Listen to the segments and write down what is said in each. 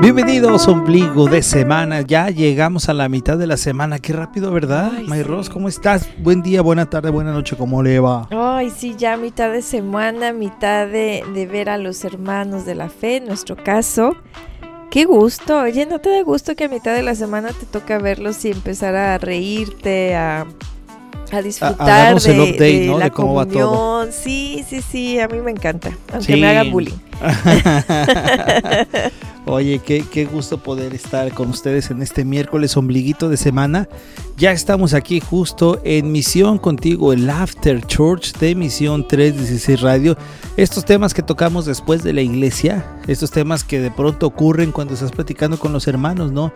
Bienvenidos, ombligo de semana. Ya llegamos a la mitad de la semana. Qué rápido, ¿verdad? Ay, ¿cómo estás? Buen día, buena tarde, buena noche. ¿Cómo le va? Ay, sí, ya mitad de semana, mitad de, de ver a los hermanos de la fe, en nuestro caso. Qué gusto. Oye, ¿no te da gusto que a mitad de la semana te toca verlos y empezar a reírte, a a disfrutar de, la comunión. Sí, sí, sí, a mí me encanta, aunque me hagan bullying. Oye, qué, qué, gusto poder estar con ustedes en este miércoles ombliguito de semana. Ya estamos aquí justo en Misión Contigo, el After Church de Misión 316 Radio. Estos temas que tocamos después de la iglesia, estos temas que de pronto ocurren cuando estás platicando con los hermanos, ¿no?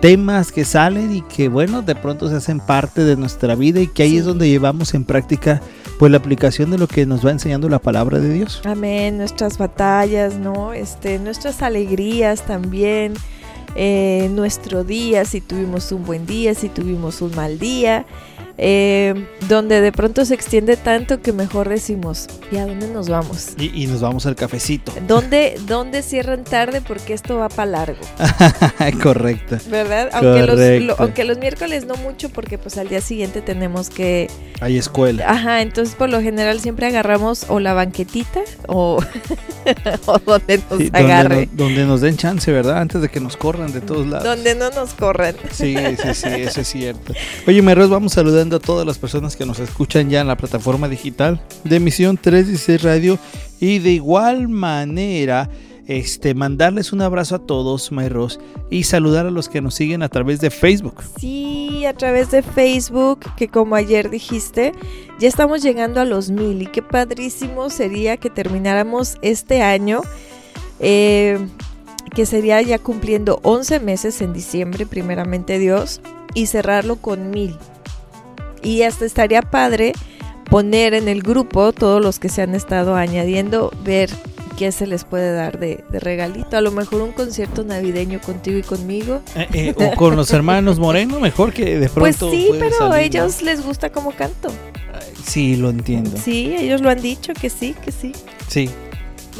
Temas que salen y que bueno, de pronto se hacen parte de nuestra vida y que ahí es donde llevamos en práctica pues la aplicación de lo que nos va enseñando la palabra de Dios. Amén, nuestras batallas, ¿no? Este, nuestras alegrías también, eh, nuestro día, si tuvimos un buen día, si tuvimos un mal día eh, donde de pronto se extiende tanto que mejor decimos, ¿y a dónde nos vamos? Y, nos vamos al cafecito. ¿Dónde, ¿Dónde cierran tarde? Porque esto va para largo. Correcto. ¿Verdad? Aunque los, aunque los miércoles no mucho, porque pues al día siguiente tenemos que... Hay escuela. Ajá, entonces por lo general siempre agarramos o la banquetita o, o donde nos agarre. Donde, nos den chance, ¿verdad? Antes de que nos corran de todos lados. Donde no nos corran. Sí, sí, sí, eso es cierto. Oye, Merros, vamos saludando a todas las personas que nos escuchan ya en la plataforma digital de emisión 316 Radio y de igual manera este, mandarles un abrazo a todos, Mayros, y saludar a los que nos siguen a través de Facebook. Sí, a través de Facebook, que como ayer dijiste, ya estamos llegando a los mil y qué padrísimo sería que termináramos este año, eh, que sería ya cumpliendo 11 meses en diciembre, primeramente Dios, y cerrarlo con mil. Y hasta estaría padre poner en el grupo todos los que se han estado añadiendo, ver qué se les puede dar de, regalito. A lo mejor un concierto navideño contigo y conmigo. Eh, eh, o con los hermanos Moreno, mejor que de pues pronto. Pues sí, pero a ellos les gusta cómo canto. Sí, lo entiendo. Sí, ellos lo han dicho, que sí, que sí. Sí,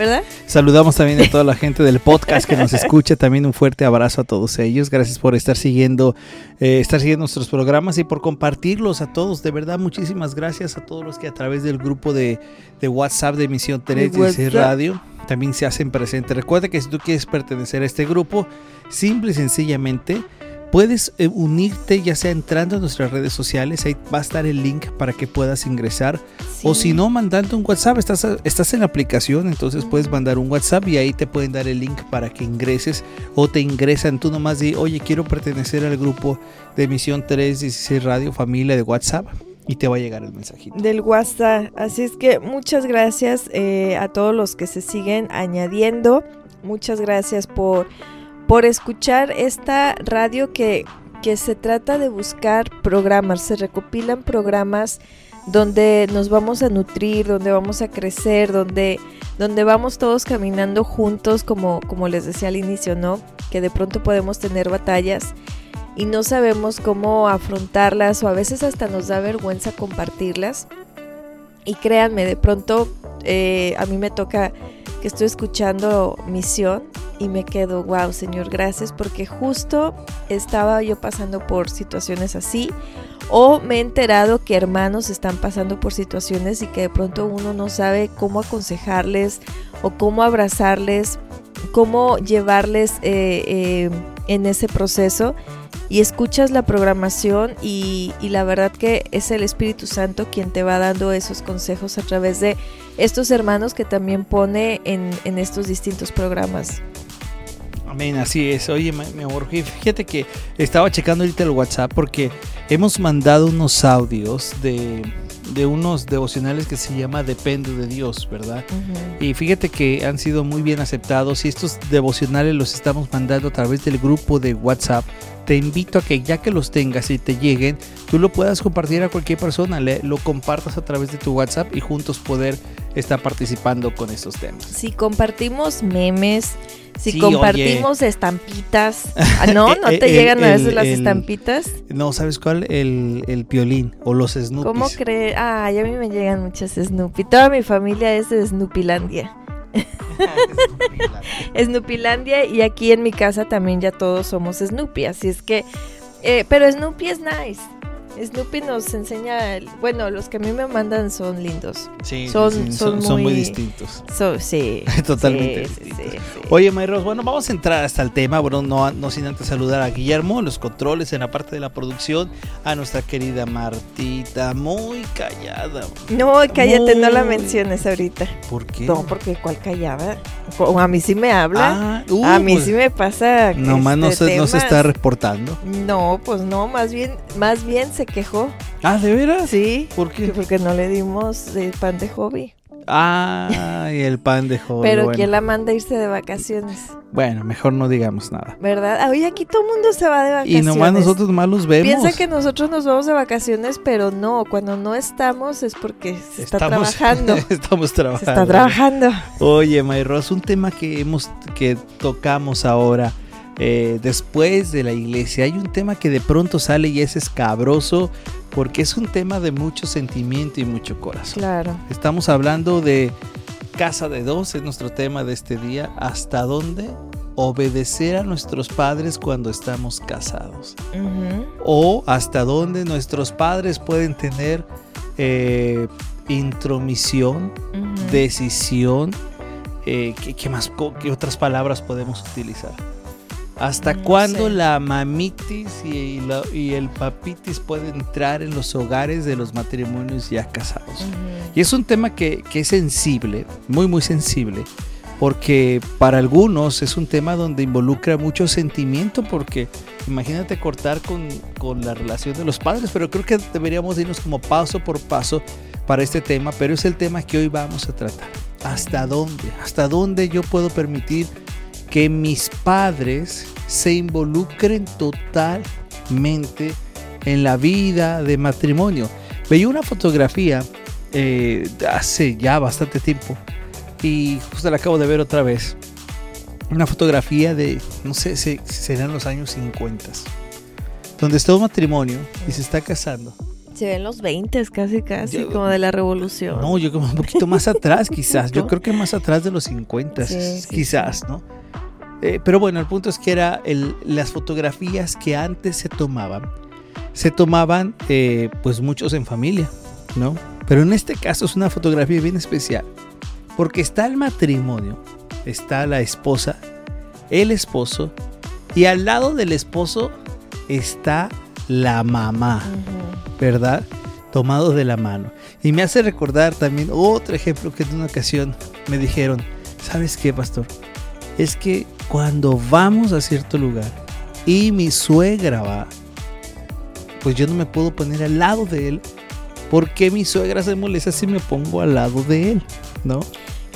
¿verdad? Saludamos también a toda la gente del podcast que nos escucha. También un fuerte abrazo a todos ellos. Gracias por estar siguiendo, eh, estar siguiendo nuestros programas y por compartirlos a todos. De verdad, muchísimas gracias a todos los que a través del grupo de, WhatsApp de Misión 3 Radio también se hacen presentes. Recuerda que si tú quieres pertenecer a este grupo, simple y sencillamente Puedes eh, unirte ya sea entrando a nuestras redes sociales, ahí va a estar el link para que puedas ingresar. O si no, mandando un WhatsApp, estás, estás en la aplicación, entonces puedes mandar un WhatsApp y ahí te pueden dar el link para que ingreses o te ingresan. Tú nomás di, oye, quiero pertenecer al grupo de emisión 316 Radio Familia de WhatsApp y te va a llegar el mensajito. Del WhatsApp. Así es que muchas gracias eh, a todos los que se siguen añadiendo. Muchas gracias por por escuchar esta radio que, que se trata de buscar programas, se recopilan programas donde nos vamos a nutrir, donde vamos a crecer, donde, donde vamos todos caminando juntos, como, como les decía al inicio, ¿no? Que de pronto podemos tener batallas y no sabemos cómo afrontarlas o a veces hasta nos da vergüenza compartirlas. Y créanme, de pronto eh, a mí me toca que estoy escuchando Misión y me quedo, wow, Señor, gracias, porque justo estaba yo pasando por situaciones así, o me he enterado que hermanos están pasando por situaciones y que de pronto uno no sabe cómo aconsejarles o cómo abrazarles, cómo llevarles eh, eh, en ese proceso. Y escuchas la programación y, y la verdad que es el Espíritu Santo quien te va dando esos consejos a través de estos hermanos que también pone en, en estos distintos programas. Amén, así es. Oye, mi amor, fíjate que estaba checando ahorita el WhatsApp porque hemos mandado unos audios de, unos devocionales que se llama Depende de Dios, ¿verdad? Y fíjate que han sido muy bien aceptados y estos devocionales los estamos mandando a través del grupo de WhatsApp. Te invito a que ya que los tengas y te lleguen, tú lo puedas compartir a cualquier persona, lo compartas a través de tu WhatsApp y juntos poder está participando con estos temas. Si compartimos memes, si Sí, compartimos estampitas. Ah, no, no te El- llegan a veces el- las el- estampitas. No, ¿sabes cuál? El, el piolín o los Snoopy. ¿Cómo crees? Ay, a mí me llegan muchas Snoopy. Toda mi familia es de Snoopylandia. Snoopylandia y aquí en mi casa también ya todos somos Snoopy, así es que, eh, pero Snoopy es nice. Snoopy nos enseña, el- bueno, los que a mí me mandan son lindos. Sí, Son- sí, son son muy muy- distintos. Sí. Totalmente sí, distintos. Oye, Mayros, bueno, vamos a entrar hasta el tema, bueno, no, no sin antes saludar a Guillermo, los controles, en la parte de la producción, a nuestra querida Martita, muy callada. No, cállate, no la Muy- menciones ahorita. ¿Por qué? No, porque cuál callada. O a mí sí me habla. Ah, uh, a mí pues, sí me pasa. Nomás no, este, se, no se está reportando. No, pues no, más bien, más bien se quejó. Ah, ¿de veras? Sí. ¿Por qué? Porque no le dimos eh, pan de hobby. Ah, y el pan de joven. Pero bueno. ¿quién la manda a irse de vacaciones? Bueno, mejor no digamos nada. ¿Verdad? Ah, Oye, aquí todo el mundo se va de Y vacaciones. nomás nosotros más los vemos. Piensa que nosotros nos vamos de vacaciones, pero no, cuando no estamos es porque se está Estamos- trabajando. Estamos se trabajando. está trabajando. Oye, Mayros, un tema que hemos que tocamos ahora eh, después de la iglesia. Hay un tema que de pronto sale y es escabroso porque es un tema de mucho sentimiento y mucho corazón. Claro. Estamos hablando de casa de dos, es nuestro tema de este día. ¿Hasta dónde obedecer a nuestros padres cuando estamos casados? O hasta dónde nuestros padres pueden tener eh, intromisión, decisión, eh, ¿qué, qué más, qué otras palabras podemos utilizar? ¿Hasta No cuándo sé. la mamitis y, la- y el papitis pueden entrar en los hogares de los matrimonios ya casados? Y es un tema que, que es sensible, muy muy sensible, porque para algunos es un tema donde involucra mucho sentimiento, porque imagínate cortar con, con la relación de los padres, pero creo que deberíamos irnos como paso por paso para este tema, pero es el tema que hoy vamos a tratar. ¿Hasta dónde? ¿Hasta dónde yo puedo permitir que mis padres se involucren totalmente en la vida de matrimonio? Veía una fotografía eh, hace ya bastante tiempo y justo la acabo de ver otra vez. Una fotografía de, no sé si serán los años 50, donde está un matrimonio y se está casando. Se ven los 20 casi, casi, Yo- como de la revolución. No, yo como un poquito más atrás quizás, yo ¿Tú? creo que más atrás de los 50, Sí, sí, quizás, ¿no? Eh, pero bueno, el punto es que era el- las fotografías que antes se tomaban, se tomaban eh, pues muchos en familia, ¿no? Pero en este caso es una fotografía bien especial, porque está el matrimonio, está la esposa, el esposo, y al lado del esposo está la mamá. ¿verdad? Tomado de la mano. Y me hace recordar también otro ejemplo que en una ocasión me dijeron, ¿sabes qué, pastor? Es que cuando vamos a cierto lugar y mi suegra va, pues yo no me puedo poner al lado de él porque mi suegra se molesta si me pongo al lado de él, ¿no?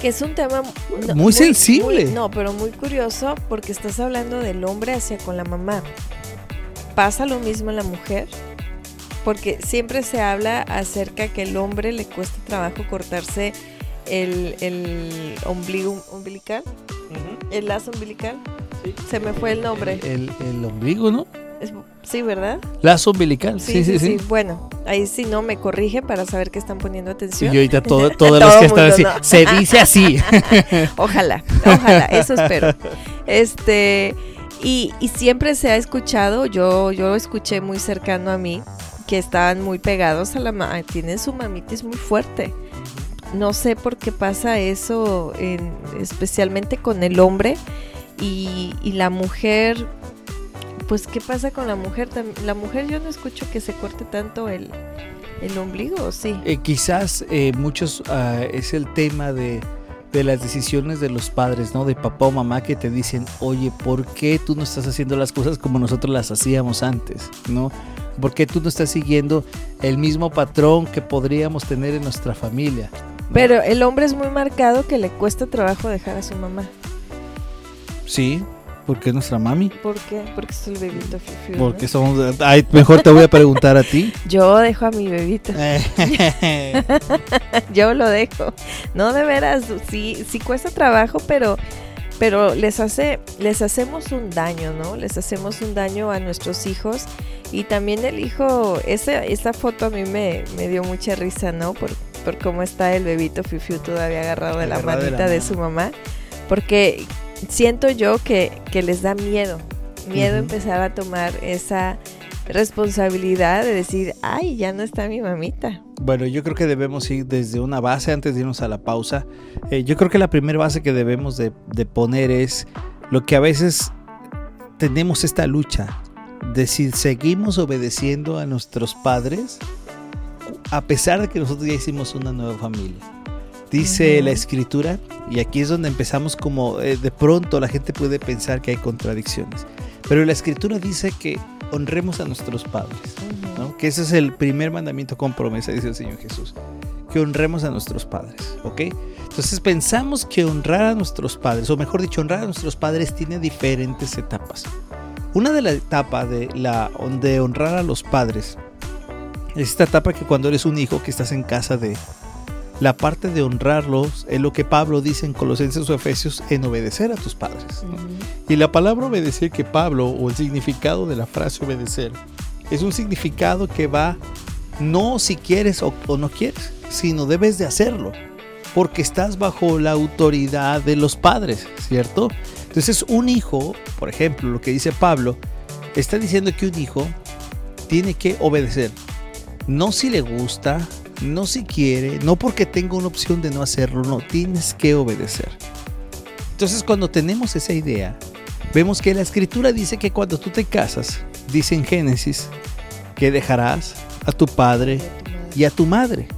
Que es un tema no, Muy sensible. muy- no, pero muy curioso porque estás hablando del hombre hacia con la mamá. ¿Pasa lo mismo en la mujer? Porque siempre se habla acerca que el hombre le cuesta trabajo cortarse el, el ombligo umbilical, el lazo umbilical. Se me fue el nombre. El, el ombligo, ¿no? Es- sí, ¿verdad? Lazo umbilical. Sí, sí, sí. Bueno, ahí sí no me corrige para saber que están poniendo Y atención. ahorita todo, todos Todo los que están así, ¿no? se dice así. Ojalá, ojalá, eso espero. Este, y, y siempre se ha escuchado, yo, yo lo escuché muy cercano a mí, que estaban muy pegados a la mamá, tienen su mamitis muy fuerte. No sé por qué pasa eso, en- especialmente con el hombre y, la mujer. Pues, ¿qué pasa con la mujer? La mujer yo no escucho que se corte tanto el, el ombligo, ¿o sí? Eh, quizás eh, muchos ah, es el tema de, de las decisiones de los padres, ¿no? De papá o mamá que te dicen, oye, ¿por qué tú no estás haciendo las cosas como nosotros las hacíamos antes, ¿no? ¿Por qué tú no estás siguiendo el mismo patrón que podríamos tener en nuestra familia? Pero el hombre es muy marcado que le cuesta trabajo dejar a su mamá. Sí, ¿Por qué nuestra mami? ¿Por qué? Porque es el bebito fiu, Porque somos... Ay, mejor te voy a preguntar a ti. Yo dejo a mi bebito. Yo lo dejo. No, de veras, sí, sí cuesta trabajo, pero pero les hace les hacemos un daño, ¿no? Les hacemos un daño a nuestros hijos y también el hijo esa esa foto a mí me, me dio mucha risa, ¿no? Por, por cómo está el bebito Fifiu todavía agarrado de la manita de, su mamá, porque siento yo que, que les da miedo, miedo empezar a tomar esa responsabilidad de decir, ay, ya no está mi mamita. Bueno, yo creo que debemos ir desde una base antes de irnos a la pausa. Eh, yo creo que la primera base que debemos de, poner es lo que a veces tenemos esta lucha de si seguimos obedeciendo a nuestros padres a pesar de que nosotros ya hicimos una nueva familia. Dice la escritura, y aquí es donde empezamos como eh, de pronto la gente puede pensar que hay contradicciones, pero la escritura dice que honremos a nuestros padres, que ese es el primer mandamiento con promesa, dice el Señor Jesús, que honremos a nuestros padres, ¿ok? Entonces pensamos que honrar a nuestros padres, o mejor dicho, honrar a nuestros padres tiene diferentes etapas. Una de las etapas de, la, de honrar a los padres es esta etapa que cuando eres un hijo que estás en casa de, la parte de honrarlos es lo que Pablo dice en Colosenses o Efesios en obedecer a tus padres. Y la palabra obedecer que Pablo, o el significado de la frase obedecer, es un significado que va no si quieres o, no quieres, sino debes de hacerlo, porque estás bajo la autoridad de los padres, ¿cierto? Entonces un hijo, por ejemplo, lo que dice Pablo, está diciendo que un hijo tiene que obedecer, no si le gusta, no si quiere, no porque tenga una opción de no hacerlo, no, tienes que obedecer. Entonces cuando tenemos esa idea, vemos que la escritura dice que cuando tú te casas, dice en Génesis, que dejarás a tu padre y a tu madre.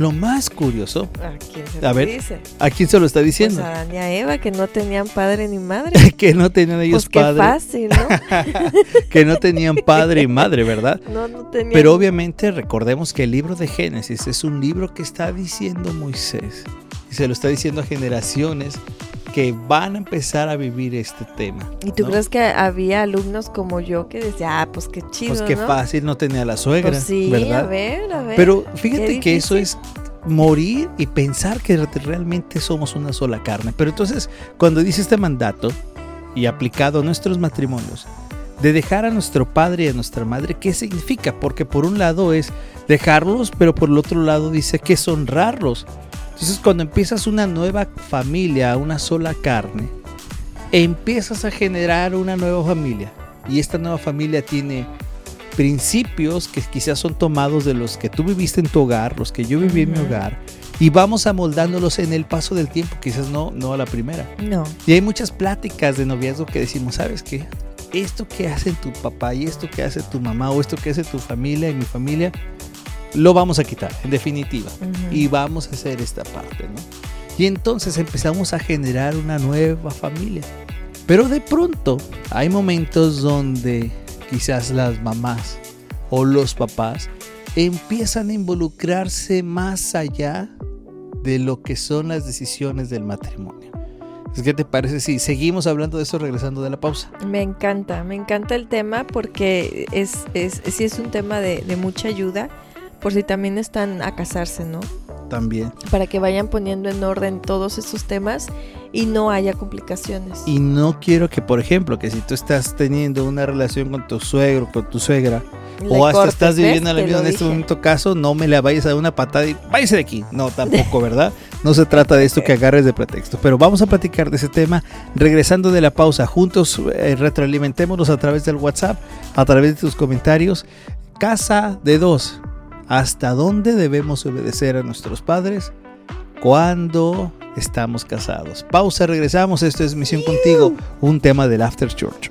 Lo más curioso. ¿A quién se lo ver, dice? ¿A quién se lo está diciendo? Pues a Adán y a Eva, que no tenían padre ni madre. que no tenían ellos pues padre. Qué fácil, ¿no? que no tenían padre y madre, ¿verdad? No, no tenían. Pero obviamente recordemos que el libro de Génesis es un libro que está diciendo Moisés. Y se lo está diciendo a generaciones que van a empezar a vivir este tema. ¿Y tú crees que había alumnos como yo que decían, ah, pues qué chido? Pues qué fácil, no tenía la suegra. Pues sí, ¿verdad? a ver, a ver. Pero fíjate que eso es morir y pensar que realmente somos una sola carne. Pero entonces, cuando dice este mandato y aplicado a nuestros matrimonios, de dejar a nuestro padre y a nuestra madre, ¿qué significa? Porque por un lado es dejarlos, pero por el otro lado dice que es honrarlos. Entonces cuando empiezas una nueva familia, una sola carne, empiezas a generar una nueva familia. Y esta nueva familia tiene principios que quizás son tomados de los que tú viviste en tu hogar, los que yo viví en mi hogar, y vamos amoldándolos en el paso del tiempo, quizás no, no a la primera. No. Y hay muchas pláticas de noviazgo que decimos, ¿sabes qué? Esto que hace tu papá y esto que hace tu mamá o esto que hace tu familia y mi familia, lo vamos a quitar, en definitiva. Y vamos a hacer esta parte, ¿no? Y entonces empezamos a generar una nueva familia. Pero de pronto hay momentos donde quizás las mamás o los papás empiezan a involucrarse más allá de lo que son las decisiones del matrimonio. ¿Qué te parece si seguimos hablando de eso regresando de la pausa? Me encanta, me encanta el tema porque es, es, sí es un tema de, de mucha ayuda por si también están a casarse, ¿no? También. Para que vayan poniendo en orden todos esos temas y no haya complicaciones. Y no quiero que, por ejemplo, que si tú estás teniendo una relación con tu suegro, con tu suegra, o hasta estás viviendo la vida en este momento caso, no me la vayas a dar una patada y váyase de aquí. No, tampoco, ¿verdad? No se trata de esto que agarres de pretexto. Pero vamos a platicar de ese tema regresando de la pausa. Juntos eh, retroalimentémonos a través del WhatsApp, a través de tus comentarios. Casa de dos hasta dónde debemos obedecer a nuestros padres cuando estamos casados. Pausa, regresamos. Esto es Misión Contigo, un tema del After Church.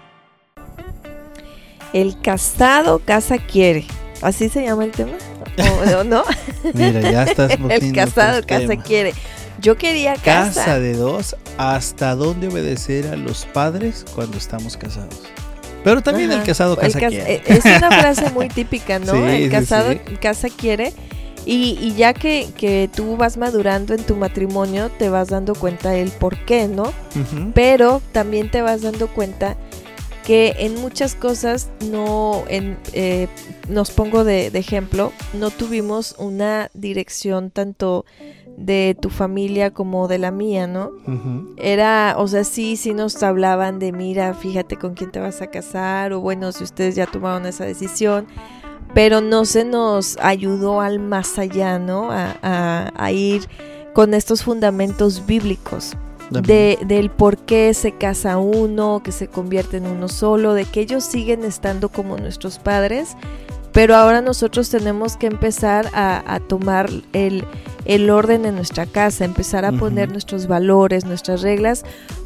El casado casa quiere. ¿Así se llama el tema? ¿O no? Mira, ya estás El casado casa quiere. Yo quería casa. Casa de dos, ¿hasta dónde obedecer a los padres cuando estamos casados? Pero también el casado casa quiere. Eh, es una frase muy típica, ¿no? el casado casa quiere. Y, ya que, que, tú vas madurando en tu matrimonio, te vas dando cuenta el por qué, ¿no? Pero también te vas dando cuenta que en muchas cosas no, en, eh, nos pongo de, de, ejemplo, no tuvimos una dirección tanto de tu familia como de la mía, ¿no? Era, o sea, sí, sí nos hablaban de, mira, fíjate con quién te vas a casar, o bueno, si ustedes ya tomaron esa decisión, pero no se nos ayudó al más allá, ¿no? A, ir con estos fundamentos bíblicos. De, del por qué se casa uno, que se convierte en uno solo, de que ellos siguen estando como nuestros padres, pero ahora nosotros tenemos que empezar a, tomar el, orden en nuestra casa, empezar a poner nuestros valores, nuestras reglas,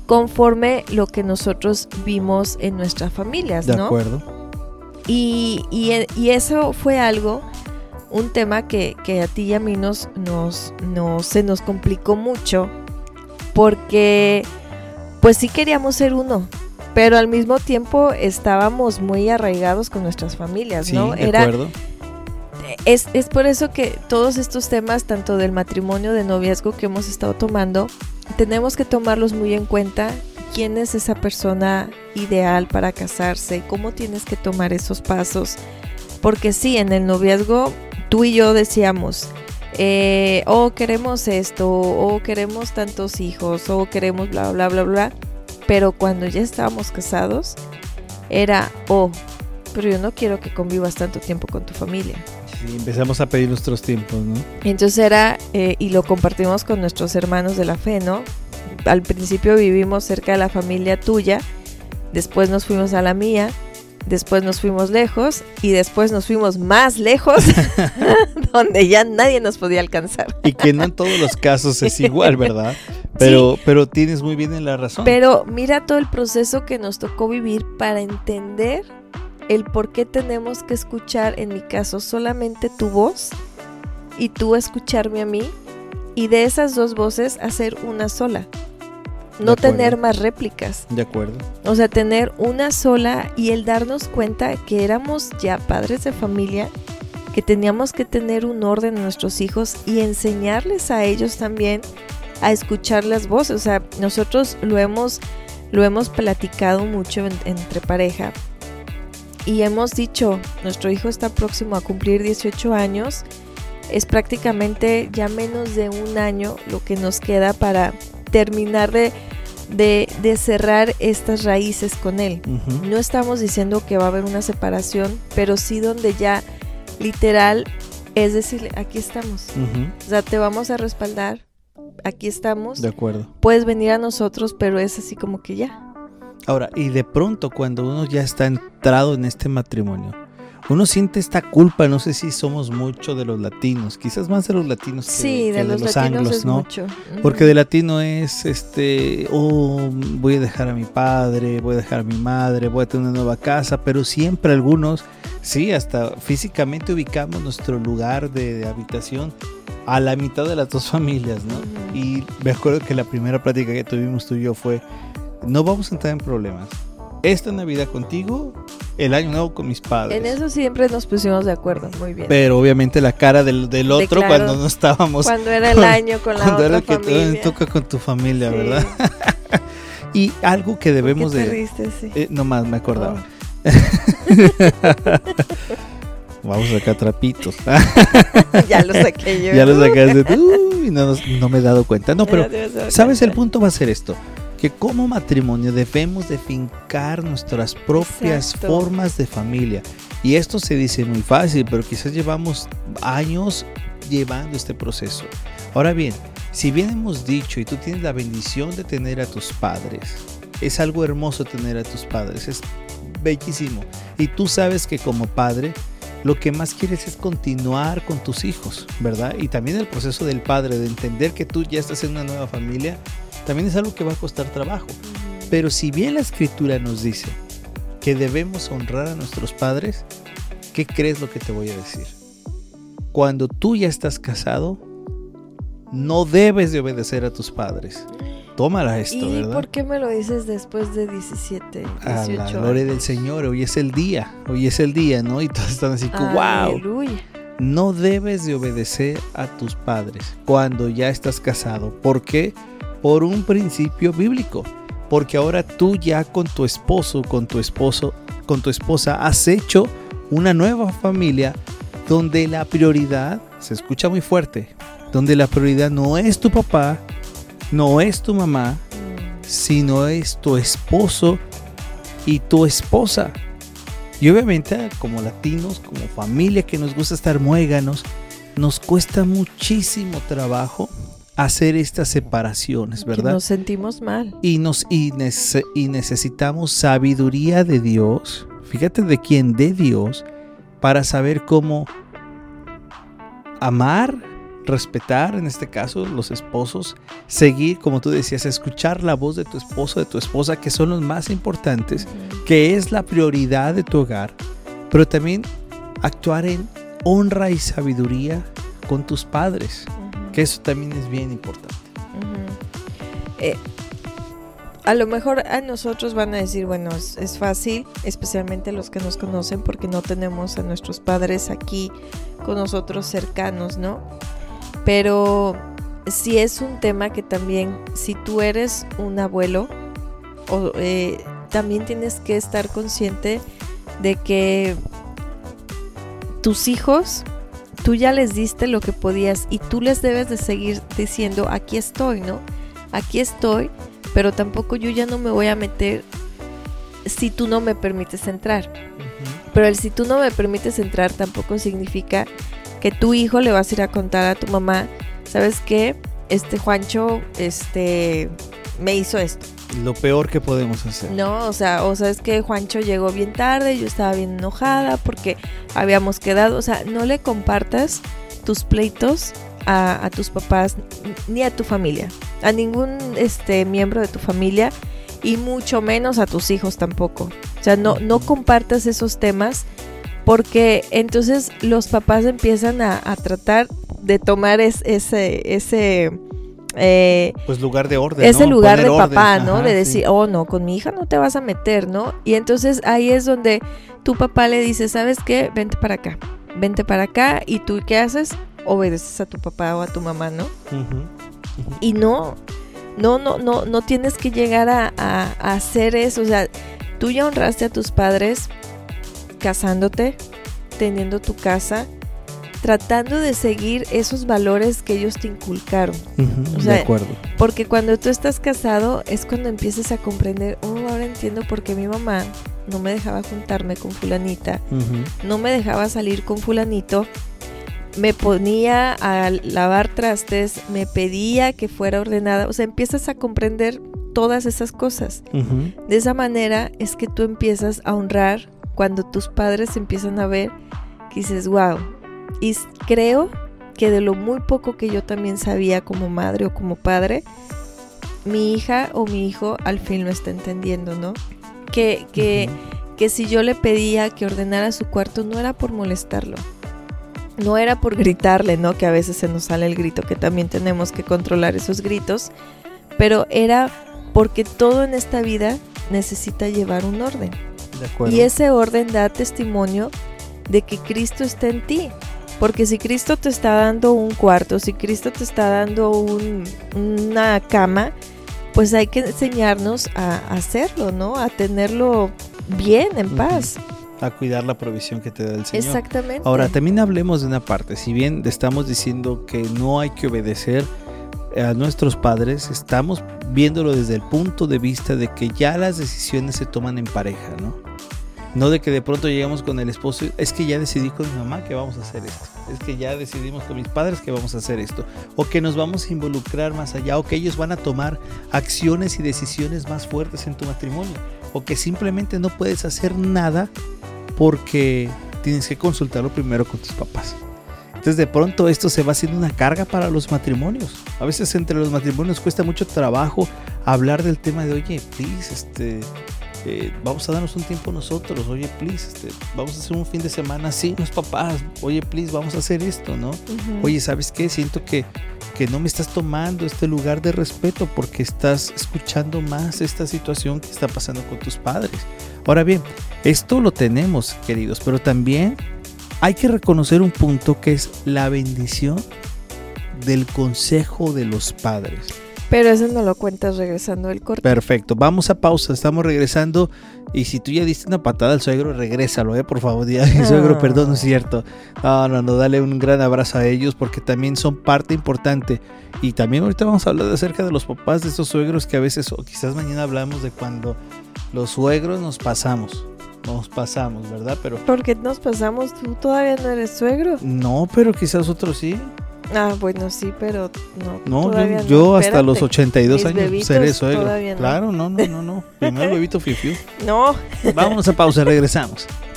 conforme lo que nosotros vimos en nuestras familias, ¿no? De acuerdo. Y, y, eso fue algo, un tema que, que, a ti y a mí nos, nos, nos, se nos complicó mucho, porque pues sí queríamos ser uno, pero al mismo tiempo estábamos muy arraigados con nuestras familias, ¿no? De Era, acuerdo. Es, es por eso que todos estos temas, tanto del matrimonio, de noviazgo que hemos estado tomando, tenemos que tomarlos muy en cuenta. ¿Quién es esa persona ideal para casarse? ¿Cómo tienes que tomar esos pasos? Porque sí, en el noviazgo tú y yo decíamos, eh, oh, queremos esto, o queremos tantos hijos, o queremos bla, bla, bla, bla. Pero cuando ya estábamos casados, era, oh, pero yo no quiero que convivas tanto tiempo con tu familia. Sí, empezamos a pedir nuestros tiempos, ¿no? Entonces era, eh, y lo compartimos con nuestros hermanos de la fe, ¿no? Al principio vivimos cerca de la familia tuya, después nos fuimos a la mía, después nos fuimos lejos y después nos fuimos más lejos, donde ya nadie nos podía alcanzar. Y que no en todos los casos es igual, ¿verdad? Pero, pero tienes muy bien en la razón. Pero mira todo el proceso que nos tocó vivir para entender el por qué tenemos que escuchar, en mi caso, solamente tu voz y tú escucharme a mí y de esas dos voces hacer una sola. No tener más réplicas. De acuerdo. O sea, tener una sola y el darnos cuenta que éramos ya padres de familia, que teníamos que tener un orden en nuestros hijos y enseñarles a ellos también a escuchar las voces. O sea, nosotros lo hemos, lo hemos platicado mucho entre pareja y hemos dicho, nuestro hijo está próximo a cumplir 18 años, es prácticamente ya menos de un año lo que nos queda para terminar de, de, cerrar estas raíces con él. No estamos diciendo que va a haber una separación, pero sí donde ya literal es decir, aquí estamos. O sea, te vamos a respaldar, aquí estamos. De acuerdo. Puedes venir a nosotros, pero es así como que ya. Ahora, y de pronto cuando uno ya está entrado en este matrimonio, uno siente esta culpa, no sé si somos mucho de los latinos, quizás más de los latinos que, de, los, anglos, ¿no? Porque de latino es este, oh, voy a dejar a mi padre, voy a dejar a mi madre, voy a tener una nueva casa, pero siempre algunos, sí, hasta físicamente ubicamos nuestro lugar de habitación a la mitad de las dos familias, ¿no? Y me acuerdo que la primera plática que tuvimos tú y yo fue, no vamos a entrar en problemas. Esta Navidad contigo, el año nuevo con mis padres. En eso siempre nos pusimos de acuerdo, muy bien. Pero obviamente la cara del, otro cuando no estábamos. Cuando era el año con la otra familia. Cuando era que toca con tu familia, ¿verdad? y algo que debemos te de. Riste, sí. eh, no más, me acordaba. Oh. Vamos a sacar trapitos. ya lo saqué yo. Ya lo sacaste. Uy, no, no, me he dado cuenta. No, pero ¿sabes? El punto va a ser esto. Que como matrimonio debemos de fincar nuestras propias formas de familia. Y esto se dice muy fácil, pero quizás llevamos años llevando este proceso. Ahora bien, si bien hemos dicho y tú tienes la bendición de tener a tus padres, es algo hermoso tener a tus padres, es bellísimo. Y tú sabes que como padre lo que más quieres es continuar con tus hijos, ¿verdad? Y también el proceso del padre, de entender que tú ya estás en una nueva familia, también es algo que va a costar trabajo. Pero si bien la escritura nos dice que debemos honrar a nuestros padres, ¿qué crees lo que te voy a decir? Cuando tú ya estás casado, no debes de obedecer a tus padres. Tómala esto, ¿Y ¿verdad? por qué me lo dices después de 17, 18 A la gloria del Señor, hoy es el día, hoy es el día, ¿no? Y todos están así, wow. Aleluya. No debes de obedecer a tus padres cuando ya estás casado. ¿Por qué? Por un principio bíblico. Porque ahora tú ya con tu esposo, con tu esposo, con tu esposa has hecho una nueva familia donde la prioridad, se escucha muy fuerte, donde la prioridad no es tu papá, no es tu mamá, sino es tu esposo y tu esposa. Y obviamente como latinos, como familia que nos gusta estar muéganos, nos cuesta muchísimo trabajo hacer estas separaciones, que ¿verdad? Nos sentimos mal. Y, nos, y, nece- y necesitamos sabiduría de Dios, fíjate de quién, de Dios, para saber cómo amar, respetar, en este caso, los esposos, seguir, como tú decías, escuchar la voz de tu esposo, de tu esposa, que son los más importantes, que es la prioridad de tu hogar, pero también actuar en honra y sabiduría con tus padres. Que eso también es bien importante. Eh, a lo mejor a nosotros van a decir, bueno, es, es fácil, especialmente los que nos conocen, porque no tenemos a nuestros padres aquí con nosotros cercanos, ¿no? Pero si es un tema que también, si tú eres un abuelo, o, eh, también tienes que estar consciente de que tus hijos, tú ya les diste lo que podías y tú les debes de seguir diciendo, aquí estoy, ¿no? Aquí estoy, pero tampoco yo ya no me voy a meter si tú no me permites entrar. Pero el si tú no me permites entrar tampoco significa que tu hijo le vas a ir a contar a tu mamá, ¿sabes qué? Este Juancho, este, me hizo esto. Lo peor que podemos hacer. No, o sea, o sea, es que Juancho llegó bien tarde, yo estaba bien enojada porque habíamos quedado, o sea, no le compartas tus pleitos a, tus papás ni a tu familia, a ningún este miembro de tu familia y mucho menos a tus hijos tampoco. O sea, no, no compartas esos temas porque entonces los papás empiezan a, a tratar de tomar es- ese, ese eh, Pues lugar de orden. ese ¿no? lugar de orden. papá, ¿no? Ajá, de sí. decir, oh, no, con mi hija no te vas a meter, ¿no? Y entonces ahí es donde tu papá le dice, ¿sabes qué? Vente para acá, vente para acá y tú qué haces? Obedeces a tu papá o a tu mamá, ¿no? Y no, no, no, no, no tienes que llegar a, a- a hacer eso. O sea, tú ya honraste a tus padres casándote, teniendo tu casa, tratando de seguir esos valores que ellos te inculcaron. O sea, de acuerdo. Porque cuando tú estás casado es cuando empiezas a comprender, oh, ahora entiendo por qué mi mamá no me dejaba juntarme con fulanita, no me dejaba salir con fulanito, me ponía a lavar trastes, me pedía que fuera ordenada, o sea, empiezas a comprender todas esas cosas. De esa manera es que tú empiezas a honrar cuando tus padres empiezan a ver que dices, wow. Y creo que de lo muy poco que yo también sabía como madre o como padre, mi hija o mi hijo al fin lo está entendiendo, ¿no? Que, que, que si yo le pedía que ordenara su cuarto no era por molestarlo. No era por gritarle, ¿no? Que a veces se nos sale el grito, que también tenemos que controlar esos gritos. Pero era porque todo en esta vida necesita llevar un orden. De. Y ese orden da testimonio de que Cristo está en ti. Porque si Cristo te está dando un cuarto, si Cristo te está dando un- una cama, pues hay que enseñarnos a hacerlo, ¿no? A tenerlo bien, en paz. A cuidar la provisión que te da el Señor. Exactamente. Ahora, también hablemos de una parte. Si bien estamos diciendo que no hay que obedecer a nuestros padres, estamos viéndolo desde el punto de vista de que ya las decisiones se toman en pareja, ¿no? No de que de pronto lleguemos con el esposo, es que ya decidí con mi mamá que vamos a hacer esto, es que ya decidimos con mis padres que vamos a hacer esto, o que nos vamos a involucrar más allá, o que ellos van a tomar acciones y decisiones más fuertes en tu matrimonio, o que simplemente no puedes hacer nada porque tienes que consultarlo primero con tus papás. Entonces de pronto esto se va haciendo una carga para los matrimonios. A veces entre los matrimonios cuesta mucho trabajo hablar del tema de, oye, please, este, eh, vamos a darnos un tiempo nosotros, oye, please, este, vamos a hacer un fin de semana así, los papás, oye, please, vamos a hacer esto, ¿no? Oye, ¿sabes qué? Siento que, que no me estás tomando este lugar de respeto porque estás escuchando más esta situación que está pasando con tus padres. Ahora bien, esto lo tenemos, queridos, pero también hay que reconocer un punto que es la bendición del consejo de los padres. Pero eso no lo cuentas regresando del corte. Perfecto, vamos a pausa, estamos regresando. Y si tú ya diste una patada al suegro, regrésalo, ¿eh? por favor. Dile, suegro, perdón, no es cierto. No, no, no, dale un gran abrazo a ellos porque también son parte importante. Y también ahorita vamos a hablar acerca de los papás de estos suegros que a veces, o quizás mañana hablamos de cuando los suegros nos pasamos. Nos pasamos, ¿verdad? Pero. ¿Por qué nos pasamos? ¿Tú todavía no eres suegro? No, pero quizás otros sí. Ah, bueno, sí, pero no. No, yo, hasta los 82 años seré suegro. Claro, no, no, no, no. Primero bebito fifiu. No. Vámonos a pausa, regresamos.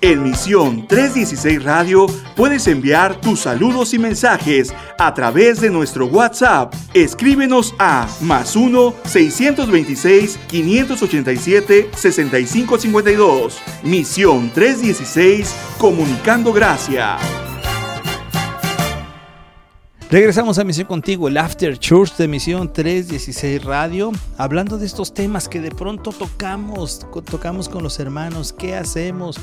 En Misión 316 Radio puedes enviar tus saludos y mensajes a través de nuestro WhatsApp. Escríbenos a más 1-626-587-6552. Misión 316 Comunicando Gracia. Regresamos a Misión Contigo, el After Church de Misión 316 Radio, hablando de estos temas que de pronto tocamos, tocamos con los hermanos, ¿qué hacemos?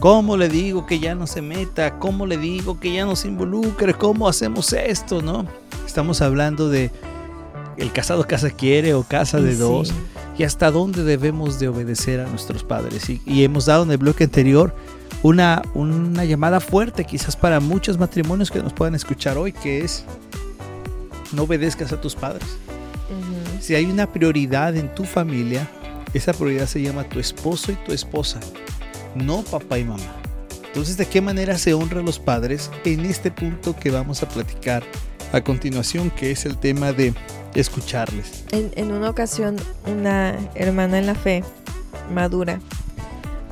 ¿Cómo le digo que ya no se meta? ¿Cómo le digo que ya no se involucre? ¿Cómo hacemos esto? ¿No? Estamos hablando de el casado casa quiere o casa de dos y hasta dónde debemos de obedecer a nuestros padres. Y, y hemos dado en el bloque anterior una, una llamada fuerte quizás para muchos matrimonios que nos puedan escuchar hoy, que es no obedezcas a tus padres. Si hay una prioridad en tu familia, esa prioridad se llama tu esposo y tu esposa, no papá y mamá. Entonces, ¿de qué manera se honra a los padres en este punto que vamos a platicar a continuación, que es el tema de escucharles? En, en una ocasión, una hermana en la fe madura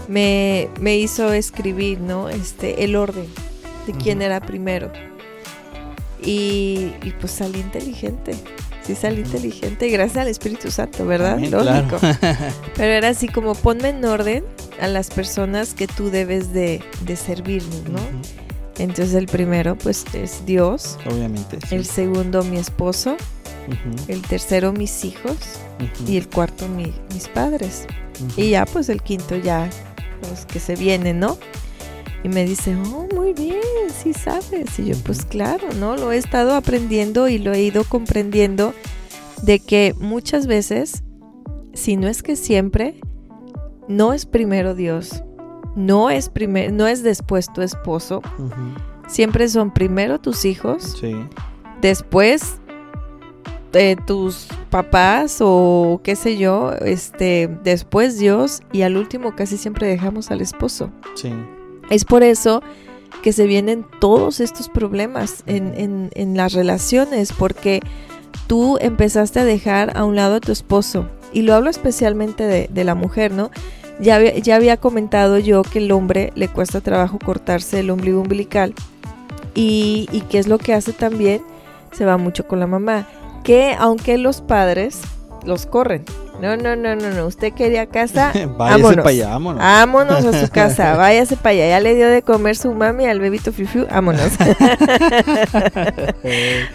me, me hizo escribir, ¿no? Este, el orden de quién era primero. Y, pues salí inteligente. Sí, salí inteligente gracias al Espíritu Santo, ¿verdad? Lógico. Pero era así como ponme en orden a las personas que tú debes de, de servirnos, ¿no? Entonces el primero pues es Dios. Obviamente. El segundo mi esposo. El tercero mis hijos. Y el cuarto mis padres. Y ya pues el quinto ya los que se vienen, ¿no? Y me dice, oh, muy bien, sí sabes. Y yo, pues claro, ¿no? Lo he estado aprendiendo y lo he ido comprendiendo de que muchas veces, si no es que siempre, no es primero Dios, no es, primer, no es después tu esposo, siempre son primero tus hijos, después tus papás o qué sé yo, este, después Dios y al último casi siempre dejamos al esposo. Sí. Es por eso que se vienen todos estos problemas en, en, las relaciones, porque tú empezaste a dejar a un lado a tu esposo. Y lo hablo especialmente de, de la mujer, ¿no? Ya había, ya había comentado yo que el hombre le cuesta trabajo cortarse el ombligo umbilical. Y, y qué es lo que hace también, se va mucho con la mamá que aunque los padres los corren. No, no, no, no, no. Usted quería casa. váyase para allá, vámonos. Vámonos a su casa, váyase para allá. Ya le dio de comer su mami al bebito Fifiu. Vámonos.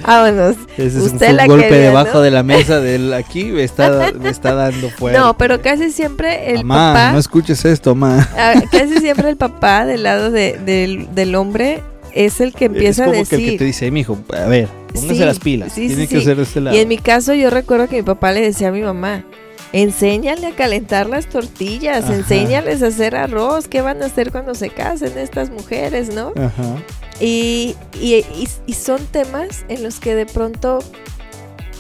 vámonos. Ese es Usted un, golpe debajo de la mesa del aquí me está, me está dando fuerte. No, pero casi siempre el mamá, papá. No escuches esto, mamá. Ah, casi siempre el papá del lado de, del, del hombre es el que empieza es como a decir. Que el que te dice, mijo, a ver, póngase las pilas. tiene que ser de este lado. Y en mi caso, yo recuerdo que mi papá le decía a mi mamá: enséñale a calentar las tortillas, enséñales a hacer arroz. ¿Qué van a hacer cuando se casen estas mujeres, no? Ajá. Y, y, y, son temas en los que de pronto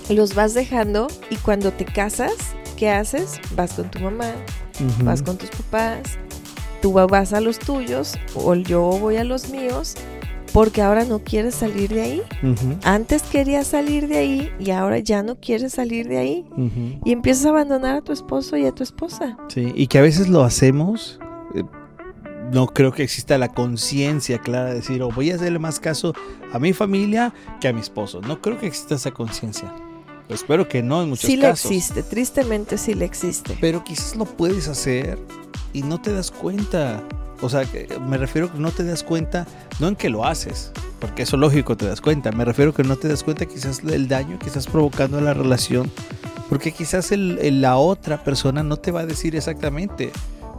los vas dejando y cuando te casas, ¿qué haces? Vas con tu mamá, vas con tus papás, tú vas a los tuyos o yo voy a los míos porque ahora no quieres salir de ahí. Antes querías salir de ahí y ahora ya no quieres salir de ahí. Y empiezas a abandonar a tu esposo y a tu esposa. Sí, y que a veces lo hacemos. eh, no creo que exista la conciencia clara de decir, oh, voy a hacerle más caso a mi familia que a mi esposo. No creo que exista esa conciencia. Espero que no en muchos Sí le casos. existe, tristemente sí le existe. Pero quizás lo puedes hacer y no te das cuenta. O sea, me refiero que no te das cuenta, no en que lo haces, porque eso lógico te das cuenta. Me refiero que no te das cuenta quizás el daño que estás provocando a la relación, porque quizás el- el- la otra persona no te va a decir exactamente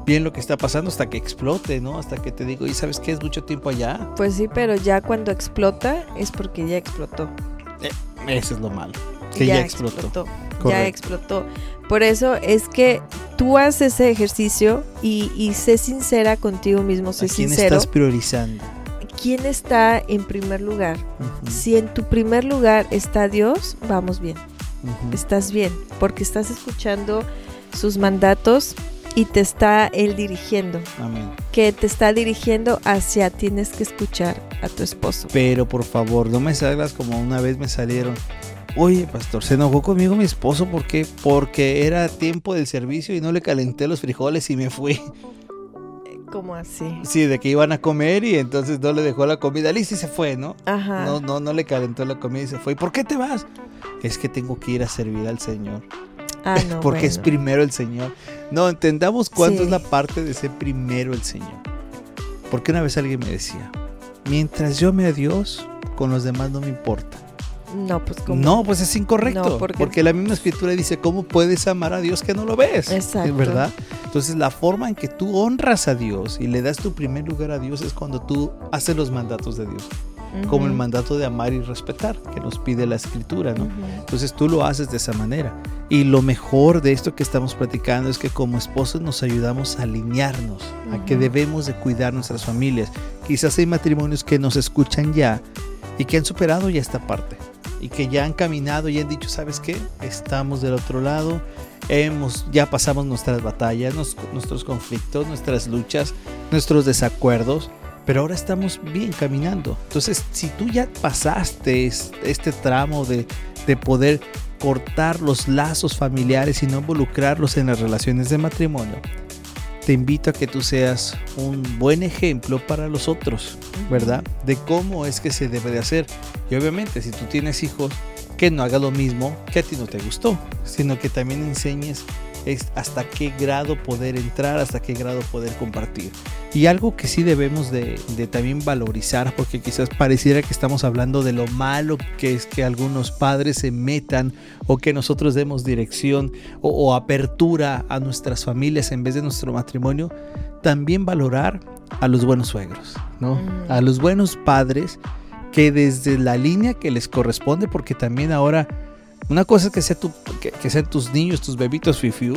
bien lo que está pasando hasta que explote, ¿no? Hasta que te digo, y sabes que es mucho tiempo allá. Pues sí, pero ya cuando explota es porque ya explotó. Eso es lo malo, que ya, explotó. Ya explotó. Por eso es que tú haces ese ejercicio y, y sé sincera contigo mismo, ¿A sé quién sincero. estás priorizando? ¿Quién está en primer lugar? Si en tu primer lugar está Dios, vamos bien, estás bien, porque estás escuchando sus mandatos y te está Él dirigiendo, Amén. que te está dirigiendo hacia tienes que escuchar a tu esposo. Pero por favor, no me salgas como una vez me salieron. Oye, pastor, se enojó conmigo mi esposo ¿por qué? porque era tiempo del servicio y no le calenté los frijoles y me fui. ¿Cómo así? Sí, de que iban a comer y entonces no le dejó la comida lista y se fue, ¿no? Ajá. No, no, no le calentó la comida y se fue. ¿Y por qué te vas? Es que tengo que ir a servir al Señor. Ah, no, porque es primero el Señor. No, entendamos cuánto Sí. es la parte de ser primero el Señor. Porque una vez alguien me decía, mientras yo me a Dios, con los demás no me importa. No, pues. No, pues es incorrecto. No, porque- porque... la misma escritura dice, ¿cómo puedes amar a Dios que no lo ves? Exacto. ¿Verdad? Entonces la forma en que tú honras a Dios y le das tu primer lugar a Dios es cuando tú haces los mandatos de Dios. Como el mandato de amar y respetar que nos pide la escritura, ¿no? ujú. Entonces tú lo haces de esa manera. Y lo mejor de esto que estamos platicando es que como esposos nos ayudamos a alinearnos, a que debemos de cuidar nuestras familias. Quizás hay matrimonios que nos escuchan ya y que han superado ya esta parte. Y que ya han caminado y han dicho, ¿sabes qué? Estamos del otro lado, hemos, ya pasamos nuestras batallas, nuestros conflictos, nuestras luchas, nuestros desacuerdos. Pero ahora estamos bien caminando. Entonces, si tú ya pasaste es- este tramo de, de poder cortar los lazos familiares y no involucrarlos en las relaciones de matrimonio, te invito a que tú seas un buen ejemplo para los otros, ¿verdad? De cómo es que se debe de hacer. Y obviamente, si tú tienes hijos, que no haga lo mismo que a ti no te gustó, sino que también enseñes es hasta qué grado poder entrar, hasta qué grado poder compartir. Y algo que sí debemos de, de también valorizar, porque quizás pareciera que estamos hablando de lo malo que es que algunos padres se metan o que nosotros demos dirección o, o apertura a nuestras familias en vez de nuestro matrimonio, también valorar a los buenos suegros, ¿no? Mm. A los buenos padres que desde la línea que les corresponde, porque también ahora una cosa es que, sea que, sean tus niños, tus bebitos fifiu,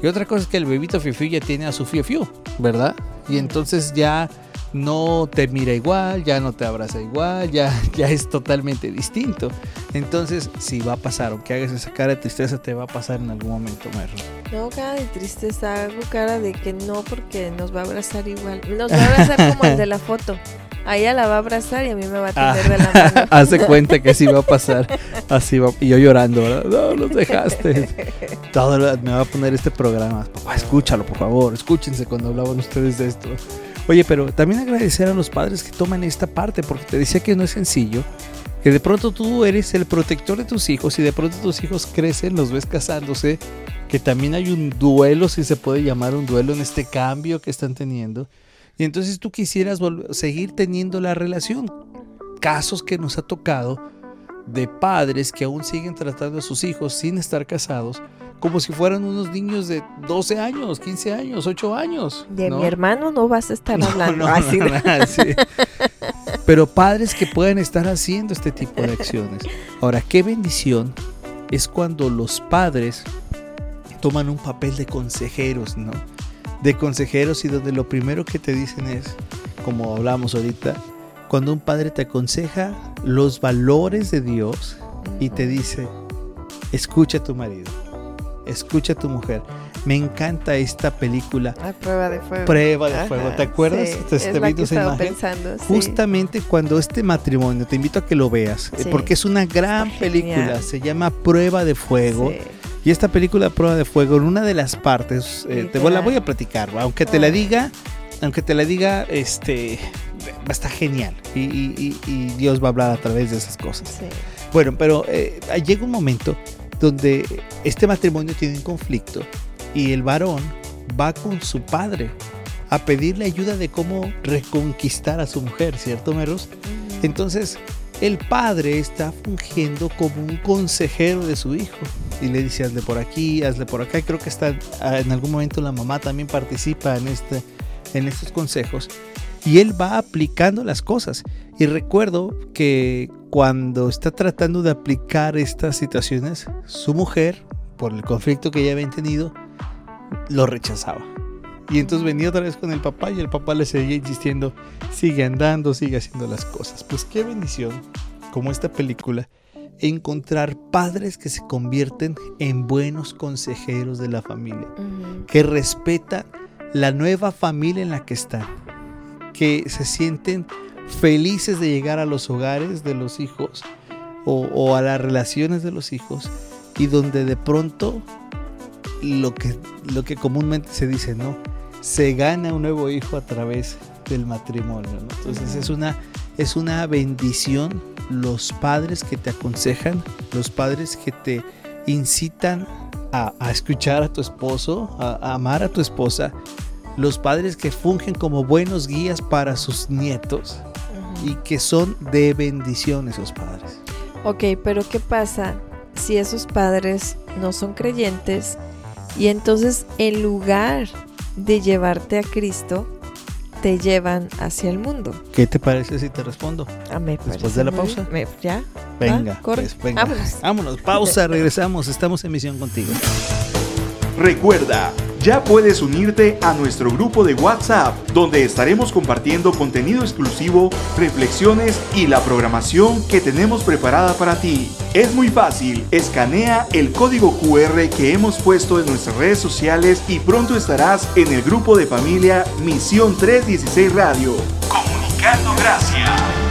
y otra cosa es que el bebito fifiu ya tiene a su fifiu, ¿verdad? Y entonces ya no te mira igual, ya no te abraza igual, ya, ya es totalmente distinto. Entonces, si va a pasar, aunque hagas esa cara de tristeza, te va a pasar en algún momento, Merro. No, cara de tristeza, hago cara de que no, porque nos va a abrazar igual. Nos va a abrazar como el de la foto. A ella la va a abrazar y a mí me va a Ah. atender de la mano. Haz de cuenta que así va a pasar. Así va. Y yo llorando, ¿verdad? No, los dejaste. Todo lo- me va a poner este programa. Papá, escúchalo, por favor. Escúchense cuando hablaban ustedes de esto. Oye, pero también agradecer a los padres que toman esta parte, porque te decía que no es sencillo. Que de pronto tú eres el protector de tus hijos y de pronto tus hijos crecen, los ves casándose. Que también hay un duelo, si se puede llamar un duelo en este cambio que están teniendo. Y entonces tú quisieras seguir teniendo la relación casos que nos ha tocado de padres que aún siguen tratando a sus hijos sin estar casados como si fueran unos niños de 12 años, 15 años, 8 años. De ¿no? mi hermano no vas a estar No, hablando no, así. sí. Pero padres que pueden estar haciendo este tipo de acciones. Ahora, qué bendición es cuando los padres toman un papel de consejeros, ¿no? De consejeros y donde lo primero que te dicen es, como hablamos ahorita, cuando un padre te aconseja los valores de Dios y te dice, escucha a tu marido, escucha a tu mujer. Me encanta esta película. A prueba de fuego. Prueba de fuego. ¿Te acuerdas? Sí, Te- es te la vi que esa estaba imagen. pensando. sí. Justamente cuando este matrimonio, te invito a que lo veas, eh, Sí. porque es una gran Está película, genial. se llama Prueba de Fuego. Y esta película Prueba de Fuego, en una de las partes, eh, te voy- la voy a platicar, aunque te la diga, aunque te la diga, este, va a estar genial. Y, y- y- y Dios va a hablar a través de esas cosas. Sí. Bueno, pero eh, llega un momento donde este matrimonio tiene un conflicto y el varón va con su padre a pedirle ayuda de cómo reconquistar a su mujer, ¿cierto, Meros? Entonces, el padre está fungiendo como un consejero de su hijo y le dice, hazle por aquí, hazle por acá. Creo que está, ah, en algún momento la mamá también participa en, este, en estos consejos. Y él va aplicando las cosas. Y recuerdo que cuando está tratando de aplicar estas situaciones, su mujer, por el conflicto que ya habían tenido, lo rechazaba. Y entonces venía otra vez con el papá y el papá le seguía insistiendo, sigue andando, sigue haciendo las cosas. Pues qué bendición, como esta película, encontrar padres que se convierten en buenos consejeros de la familia, que respetan la nueva familia en la que están, que se sienten felices de llegar a los hogares de los hijos o, o a las relaciones de los hijos y donde de pronto lo que, lo que comúnmente se dice, ¿no? Se gana un nuevo hijo a través del matrimonio, ¿no? Entonces es una, es una bendición los padres que te aconsejan, los padres que te incitan a, a escuchar a tu esposo, a, a amar a tu esposa, los padres que fungen como buenos guías para sus nietos y que son de bendición esos padres. Ok, pero ¿qué pasa si esos padres no son creyentes y entonces en lugar de llevarte a Cristo, te llevan hacia el mundo? ¿Qué te parece si te respondo? Ah, me Después de la pausa. Me- ¿Ya? Venga, Ah, corre. pues, venga. Vámonos. Vámonos, pausa, regresamos, estamos en misión contigo. Recuerda, ya puedes unirte a nuestro grupo de WhatsApp, donde estaremos compartiendo contenido exclusivo, reflexiones y la programación que tenemos preparada para ti. Es muy fácil, escanea el código QR que hemos puesto en nuestras redes sociales y pronto estarás en el grupo de familia Misión 316 Radio. Comunicando gracias.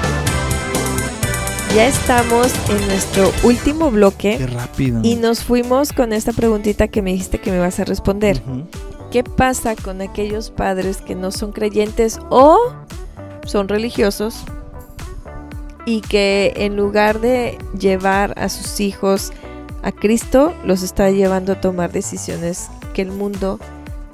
Ya estamos en nuestro último Qué bloque rápido. y nos fuimos con esta preguntita que me dijiste que me ibas a responder. ¿Qué pasa con aquellos padres que no son creyentes o son religiosos y que en lugar de llevar a sus hijos a Cristo, los está llevando a tomar decisiones que el mundo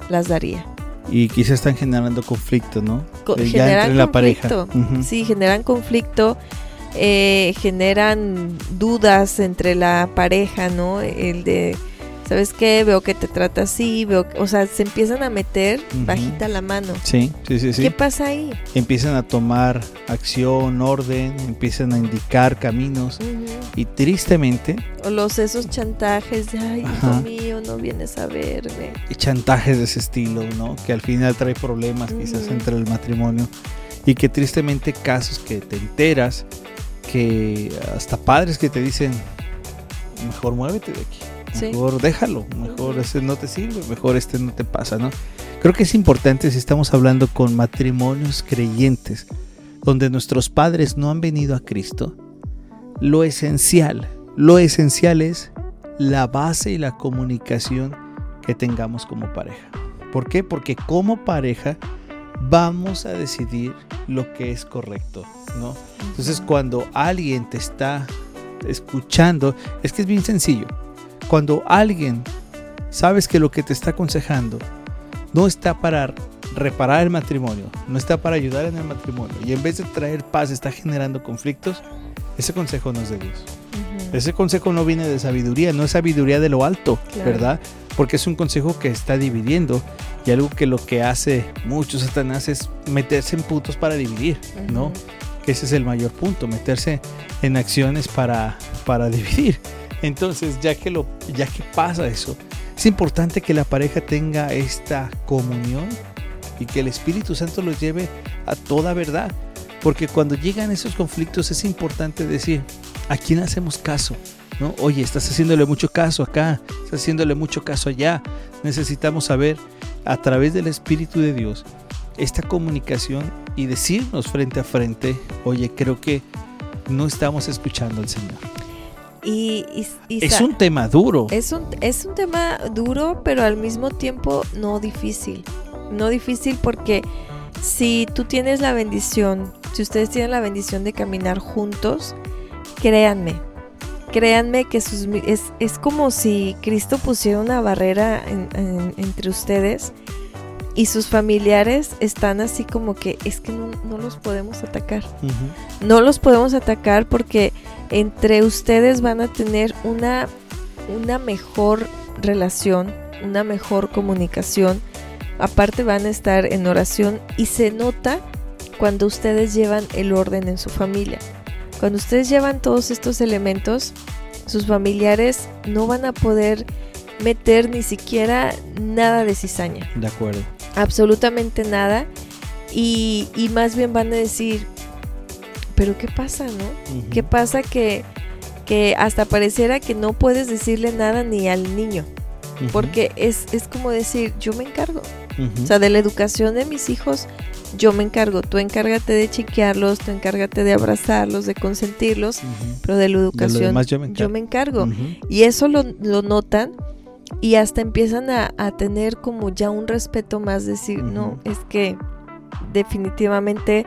las daría? Y quizás están generando conflicto, ¿no? Co- Eh, ya generan entre la pareja. conflicto. Sí, generan conflicto, eh, generan dudas entre la pareja, ¿no? El de, ¿sabes qué? Veo que te trata así, veo, que-". o sea, se empiezan a meter bajita la mano. Sí, sí, sí, sí. ¿Qué pasa ahí? Empiezan a tomar acción, orden, empiezan a indicar caminos. Y tristemente, O los esos chantajes de, ay, hijo mío, no vienes a verme. y chantajes de ese estilo, ¿no? Que al final trae problemas quizás entre el matrimonio. Y que tristemente casos que te enteras, que hasta padres que te dicen, mejor muévete de aquí. Sí. Mejor déjalo, mejor ese no te sirve, mejor este no te pasa, ¿no? Creo que es importante si estamos hablando con matrimonios creyentes, donde nuestros padres no han venido a Cristo, lo esencial, lo esencial es la base y la comunicación que tengamos como pareja. ¿Por qué? Porque como pareja vamos a decidir lo que es correcto, ¿no? Entonces cuando alguien te está escuchando, es que es bien sencillo. Cuando alguien sabes que lo que te está aconsejando no está para reparar el matrimonio, no está para ayudar en el matrimonio y en vez de traer paz está generando conflictos, ese consejo no es de Dios. Ese consejo no viene de sabiduría, no es sabiduría de lo alto, Claro. ¿verdad? Porque es un consejo que está dividiendo y algo que lo que hace mucho Satanás es meterse en puntos para dividir, ¿no? Ujú. que ese es el mayor punto, meterse en acciones para, para dividir. Entonces, ya que, lo, ya que pasa eso, es importante que la pareja tenga esta comunión y que el Espíritu Santo los lleve a toda verdad. Porque cuando llegan esos conflictos es importante decir, ¿a quién hacemos caso? ¿No? Oye, estás haciéndole mucho caso acá, estás haciéndole mucho caso allá. Necesitamos saber a través del Espíritu de Dios esta comunicación y decirnos frente a frente, oye, creo que no estamos escuchando al Señor. Y, es un tema duro. Es un, es un tema duro, pero al mismo tiempo no difícil. No difícil porque si tú tienes la bendición, si ustedes tienen la bendición de caminar juntos, créanme, créanme que sus, es, es como si Cristo pusiera una barrera entre ustedes y sus familiares están así como que es que no, los podemos atacar. No los podemos atacar porque entre ustedes van a tener una, una mejor relación, una mejor comunicación. Aparte van a estar en oración y se nota cuando ustedes llevan el orden en su familia. Cuando ustedes llevan todos estos elementos, sus familiares no van a poder meter ni siquiera nada de cizaña. De acuerdo absolutamente nada y, más bien van a decir, pero ¿qué pasa, no? ¿Qué pasa que, que hasta pareciera que no puedes decirle nada ni al niño? Porque es, es, como decir, yo me encargo. O sea, de la educación de mis hijos, yo me encargo. Tú encárgate de chiquearlos, tú encárgate de abrazarlos, de consentirlos, pero de la educación yo me encargo. Y eso lo, lo notan y hasta empiezan a, tener como ya un respeto más, decir, no, es que definitivamente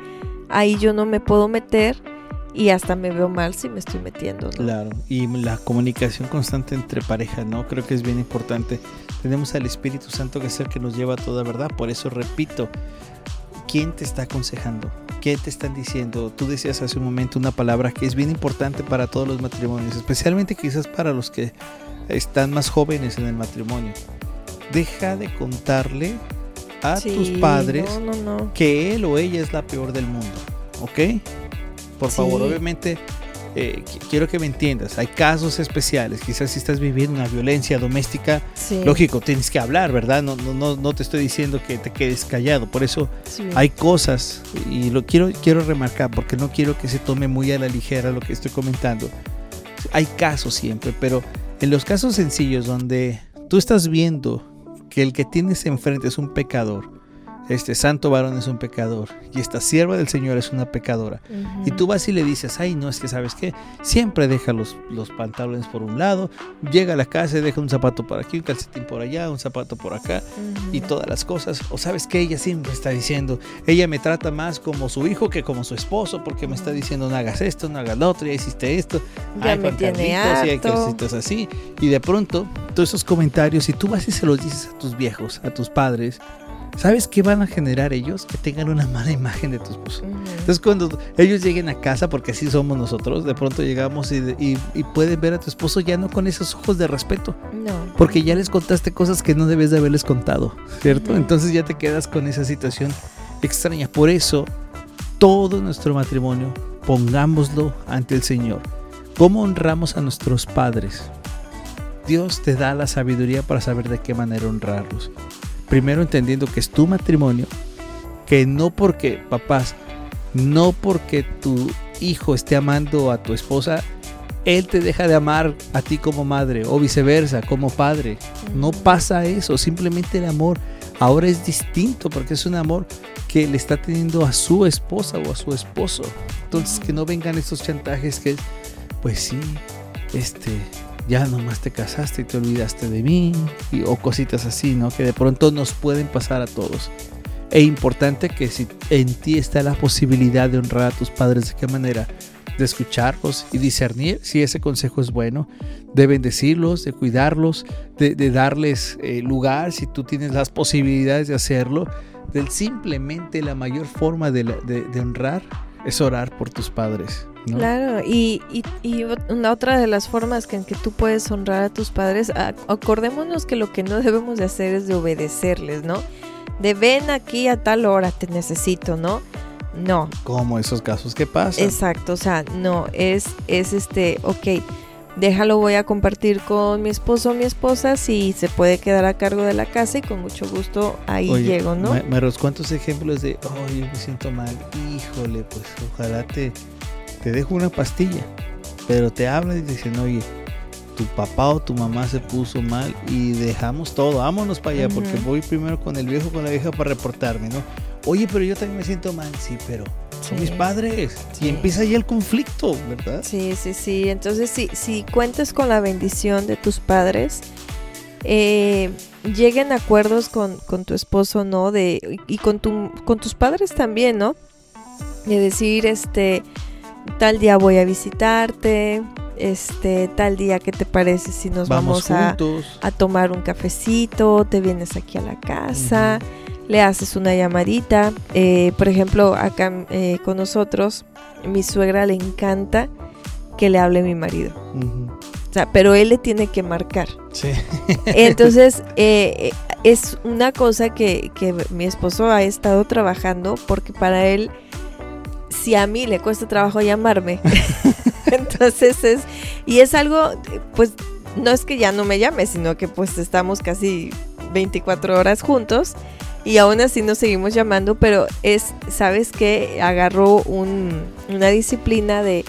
ahí yo no me puedo meter y hasta me veo mal si me estoy metiendo. Claro, y la comunicación constante entre pareja, ¿no? Creo que es bien importante. Tenemos al Espíritu Santo que es el que nos lleva a toda verdad, por eso repito, ¿quién te está aconsejando? ¿Qué te están diciendo? Tú decías hace un momento una palabra que es bien importante para todos los matrimonios, especialmente quizás para los que están más jóvenes en el matrimonio. Deja de contarle a tus padres que él o ella es la peor del mundo. ¿Ok? Por favor, obviamente eh, quiero que me entiendas. Hay casos especiales. Quizás si estás viviendo una violencia doméstica, lógico, tienes que hablar, ¿verdad? No, no, no te estoy diciendo que te quedes callado. Por eso hay cosas, y lo quiero, quiero remarcar porque no quiero que se tome muy a la ligera lo que estoy comentando. Hay casos siempre, pero en los casos sencillos donde tú estás viendo que el que tienes enfrente es un pecador, este santo varón es un pecador y esta sierva del Señor es una pecadora. Y tú vas y le dices, ay, no, es que sabes qué, siempre deja los, los pantalones por un lado, llega a la casa y deja un zapato por aquí, un calcetín por allá, un zapato por acá y todas las cosas. O sabes que ella siempre está diciendo, ella me trata más como su hijo que como su esposo porque me está diciendo, no hagas esto, no hagas lo otro, ya hiciste esto. Ya me tiene harto. Y así. Y de pronto, todos esos comentarios, y tú vas y se los dices a tus viejos, a tus padres, ¿Sabes qué van a generar ellos? Que tengan una mala imagen de tu esposo. Entonces cuando ellos lleguen a casa, porque así somos nosotros, de pronto llegamos y, pueden ver a tu esposo ya no con esos ojos de respeto. No. Porque ya les contaste cosas que no debes de haberles contado, ¿cierto? Entonces ya te quedas con esa situación extraña. Por eso, todo nuestro matrimonio, pongámoslo ante el Señor. ¿Cómo honramos a nuestros padres? Dios te da la sabiduría para saber de qué manera honrarlos primero entendiendo que es tu matrimonio, que no porque, papás, no porque tu hijo esté amando a tu esposa, él te deja de amar a ti como madre o viceversa, como padre. No pasa eso, simplemente el amor ahora es distinto porque es un amor que le está teniendo a su esposa o a su esposo. Entonces que no vengan esos chantajes que, pues sí, este, ya nomás te casaste y te olvidaste de mí, o cositas así, ¿no? Que de pronto nos pueden pasar a todos. E importante que si en ti está la posibilidad de honrar a tus padres, ¿de qué manera? De escucharlos y discernir si ese consejo es bueno, de bendecirlos, de cuidarlos, de, darles eh, lugar si tú tienes las posibilidades de hacerlo. Del simplemente la mayor forma de honrar es orar por tus padres. Claro, y, y, una otra de las formas que en que tú puedes honrar a tus padres, acordémonos que lo que no debemos de hacer es de obedecerles, ¿no? De ven aquí a tal hora, te necesito, ¿no? No. Como esos casos que pasan. Exacto, o sea, no, es, es este, ok, déjalo, voy a compartir con mi esposo o mi esposa si se puede quedar a cargo de la casa y con mucho gusto ahí llego, ¿no? Meros, ¿cuántos ejemplos de, oh, yo me siento mal? Híjole, pues ojalá te te dejo una pastilla, pero te hablan y dicen, oye, tu papá o tu mamá se puso mal y dejamos todo, vámonos para allá, porque voy primero con el viejo con la vieja para reportarme, ¿no? Oye, pero yo también me siento mal, sí, pero son mis padres. Y empieza ahí el conflicto, ¿verdad? Sí, sí, sí. Entonces, si, si cuentas con la bendición de tus padres, eh, lleguen a acuerdos con, con, tu esposo, ¿no? De, y con, tu, con tus padres también, ¿no? De decir, este, tal día voy a visitarte, este, tal día, ¿qué te parece si nos vamos, a, a, tomar un cafecito? Te vienes aquí a la casa, le haces una llamadita. Eh, por ejemplo, acá eh, con nosotros, mi suegra le encanta que le hable mi marido. O sea, pero él le tiene que marcar. Sí. Entonces, eh, es una cosa que, que mi esposo ha estado trabajando porque para él si a mí le cuesta trabajo llamarme. Entonces es, y es algo, pues no es que ya no me llame, sino que pues estamos casi 24 horas juntos y aún así nos seguimos llamando, pero es, ¿sabes qué? Agarró un, una disciplina de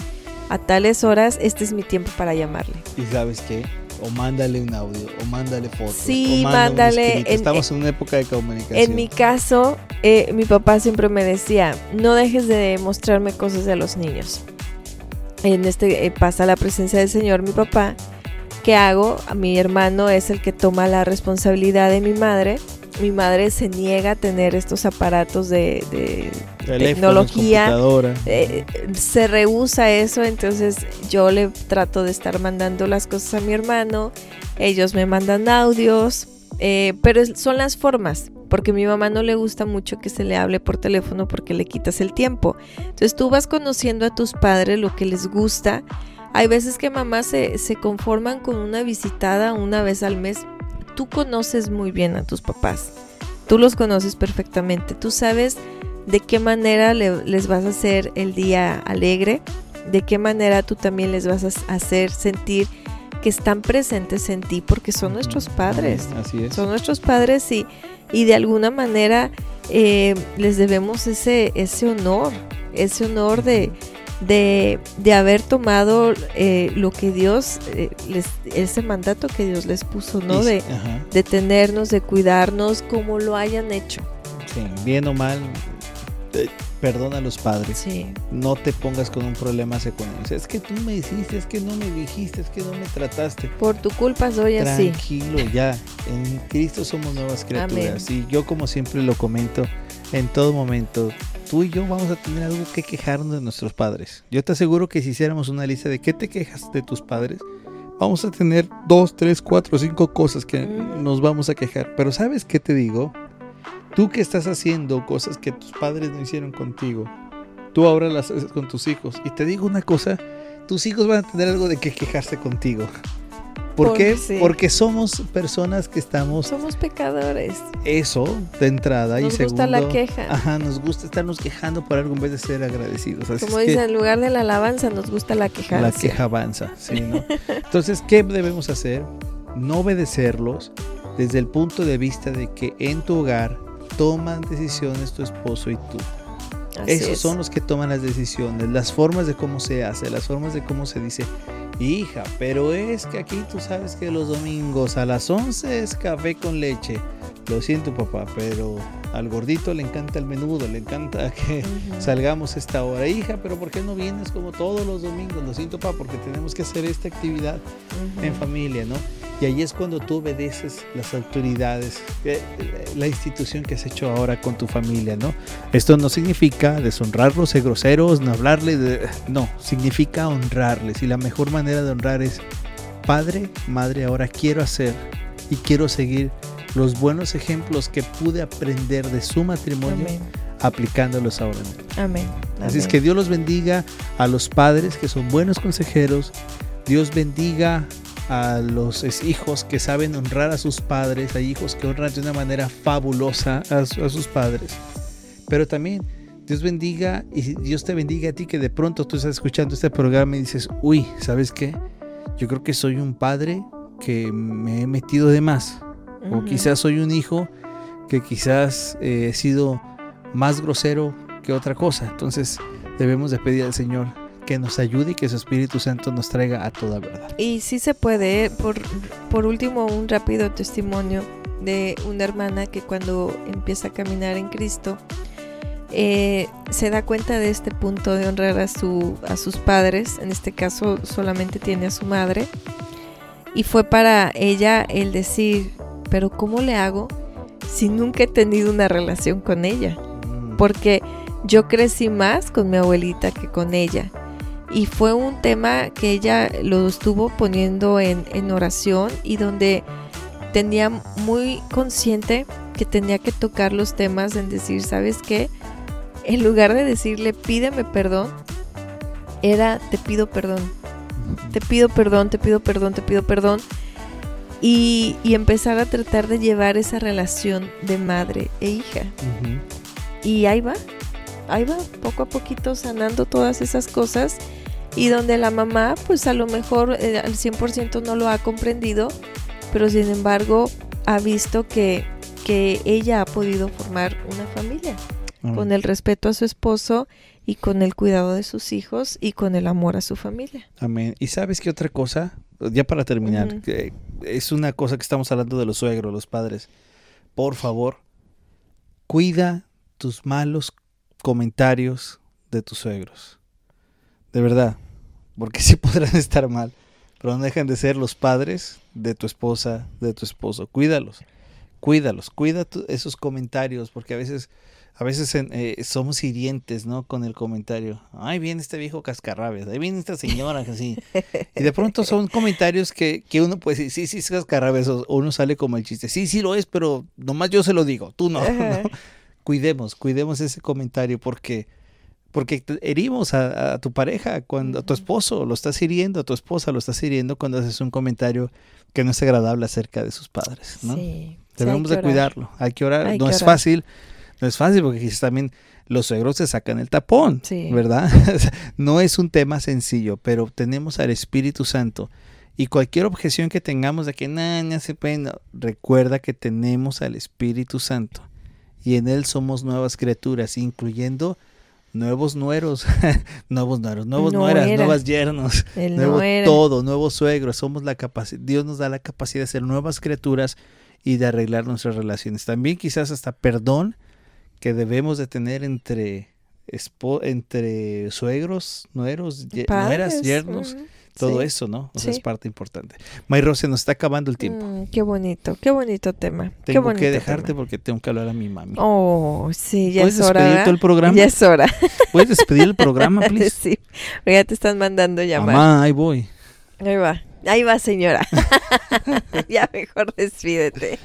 a tales horas, este es mi tiempo para llamarle. ¿Y sabes qué? O mándale un audio, o mándale fotos. Sí, mándale. Estamos en una época de comunicación. En mi caso, eh, mi papá siempre me decía, no dejes de mostrarme cosas de los niños. En este eh, pasa la presencia del Señor, mi papá. ¿Qué hago? Mi hermano es el que toma la responsabilidad de mi madre mi madre se niega a tener estos aparatos de, tecnología. Eh, se rehúsa eso, entonces yo le trato de estar mandando las cosas a mi hermano, ellos me mandan audios, eh, pero son las formas, porque a mi mamá no le gusta mucho que se le hable por teléfono porque le quitas el tiempo. Entonces tú vas conociendo a tus padres lo que les gusta. Hay veces que mamás se, se conforman con una visitada una vez al mes. Tú conoces muy bien a tus papás, tú los conoces perfectamente, tú sabes de qué manera les vas a hacer el día alegre, de qué manera tú también les vas a hacer sentir que están presentes en ti, porque son nuestros padres, Así es. son nuestros padres y, y de alguna manera eh, les debemos ese, ese honor, ese honor de, de, de haber tomado eh, lo que Dios, eh, les, ese mandato que Dios les puso, ¿no? De, de, tenernos, de cuidarnos, como lo hayan hecho. Sí, bien o mal, eh, perdona a los padres. Sí. No te pongas con un problema con Es que tú me hiciste, es que no me dijiste, es que no me trataste. Por tu culpa soy así. Tranquilo, ya. En Cristo somos nuevas criaturas. Y yo como siempre lo comento en todo momento, tú y yo vamos a tener algo que quejarnos de nuestros padres. Yo te aseguro que si hiciéramos una lista de qué te quejas de tus padres, vamos a tener dos, tres, cuatro, cinco cosas que nos vamos a quejar. Pero ¿sabes qué te digo? Tú que estás haciendo cosas que tus padres no hicieron contigo, tú ahora las haces con tus hijos. Y te digo una cosa, tus hijos van a tener algo de qué quejarse contigo. ¿Por qué? Porque somos personas que estamos... Somos pecadores. Eso, de entrada. Nos y gusta la queja. Ajá, nos gusta estarnos quejando por algo en vez de ser agradecidos. Como dice, en lugar de la alabanza nos gusta la queja. La queja avanza, sí, ¿no? Entonces, ¿qué debemos hacer? No obedecerlos desde el punto de vista de que en tu hogar toman decisiones tu esposo y tú. Esos son los que toman las decisiones, las formas de cómo se hace, las formas de cómo se dice. Hija, pero es que aquí tú sabes que los domingos a las 11 es café con leche. Lo siento papá, pero al gordito le encanta el menudo, le encanta que salgamos esta hora. Hija, pero ¿por qué no vienes como todos los domingos? Lo siento papá, porque tenemos que hacer esta actividad en familia, ¿no? Y ahí es cuando tú obedeces las autoridades, eh, la institución que has hecho ahora con tu familia, ¿no? Esto no significa deshonrarlos, ser groseros, no hablarles, de, no, significa honrarles. Y la mejor manera de honrar es, Padre, Madre, ahora quiero hacer y quiero seguir los buenos ejemplos que pude aprender de su matrimonio. aplicándolos ahora. Amén. Así es que Dios los bendiga a los padres que son buenos consejeros. Dios bendiga a los hijos que saben honrar a sus padres, hay hijos que honran de una manera fabulosa a, sus padres. Pero también Dios bendiga y Dios te bendiga a ti que de pronto tú estás escuchando este programa y dices, uy, ¿sabes qué? Yo creo que soy un padre que me he metido de más. O quizás soy un hijo que quizás eh, he sido más grosero que otra cosa. Entonces debemos de pedir al Señor que nos ayude y que su Espíritu Santo nos traiga a toda verdad. Y sí se puede, ¿eh? por, por último, un rápido testimonio de una hermana que cuando empieza a caminar en Cristo, eh, se da cuenta de este punto de honrar a, su, a sus padres, en este caso solamente tiene a su madre, y fue para ella el decir, pero ¿cómo le hago si nunca he tenido una relación con ella? Mm. Porque yo crecí más con mi abuelita que con ella. Y fue un tema que ella lo estuvo poniendo en, en oración y donde tenía muy consciente que tenía que tocar los temas en decir, ¿sabes qué? En lugar de decirle pídeme perdón, era te pido perdón, te pido perdón, te pido perdón, te pido perdón. Y, y empezar a tratar de llevar esa relación de madre e hija. Y ahí va, ahí va, poco a poquito sanando todas esas cosas. Y donde la mamá, pues a lo mejor eh, al 100% no lo ha comprendido, pero sin embargo ha visto que, que ella ha podido formar una familia Amén. con el respeto a su esposo y con el cuidado de sus hijos y con el amor a su familia. Amén. ¿Y sabes qué otra cosa? Ya para terminar, que es una cosa que estamos hablando de los suegros, los padres. Por favor, cuida tus malos comentarios de tus suegros. De verdad, porque sí podrán estar mal, pero no dejan de ser los padres de tu esposa, de tu esposo. Cuídalos, cuídalos, cuida tu- esos comentarios, porque a veces, a veces eh, somos hirientes, ¿no? Con el comentario. Ay, viene este viejo cascarrabias, ahí viene esta señora que sí. Y de pronto son comentarios que, que uno puede decir, sí, sí, es cascarrabias, o uno sale como el chiste, sí, sí lo es, pero nomás yo se lo digo, tú no. ¿no? Cuidemos, cuidemos ese comentario porque, porque herimos a, a tu pareja, cuando a tu esposo lo estás hiriendo, a tu esposa lo estás hiriendo cuando haces un comentario que no es agradable acerca de sus padres, ¿no? Sí, sí, hay Debemos que de cuidarlo, hay que orar, Hay no que es orar. fácil, no es fácil porque quizás también los suegros se sacan el tapón, Sí. ¿verdad? no es un tema sencillo, pero tenemos al Espíritu Santo y cualquier objeción que tengamos de que nada, no se puede, no, recuerda que tenemos al Espíritu Santo y en él somos nuevas criaturas, incluyendo nuevos nueros, nuevos nueros, nuevos nueras, Nuera. nuevas yernos, El nuevo no era. todo, nuevos suegros, somos la capacidad, Dios nos da la capacidad de ser nuevas criaturas y de arreglar nuestras relaciones. También quizás hasta perdón que debemos de tener entre entre suegros, nueros, nueras, yernos, todo sí. eso, ¿no? O sea, Sí. es parte importante. Mayro, se nos está acabando el tiempo. Mm, qué bonito, qué bonito tema. qué Tengo bonito que dejarte tema. porque tengo que hablar a mi mami. Oh, sí, ya ¿Puedes es hora. despedir ¿verdad? todo el programa? Ya es hora. ¿Puedes despedir el programa, please? sí, ya te están mandando llamar. Mamá, ahí voy. Ahí va, ahí va señora. ya mejor despídete.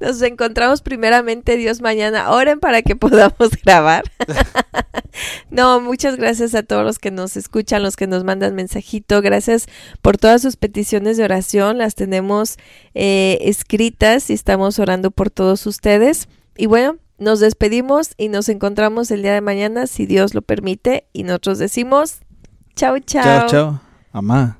Nos encontramos primeramente Dios mañana. Oren para que podamos grabar. no, muchas gracias a todos los que nos escuchan, los que nos mandan mensajito. Gracias por todas sus peticiones de oración. Las tenemos eh, escritas y estamos orando por todos ustedes. Y bueno, nos despedimos y nos encontramos el día de mañana, si Dios lo permite. Y nosotros decimos, chao, chao. Chao, chao. Mamá.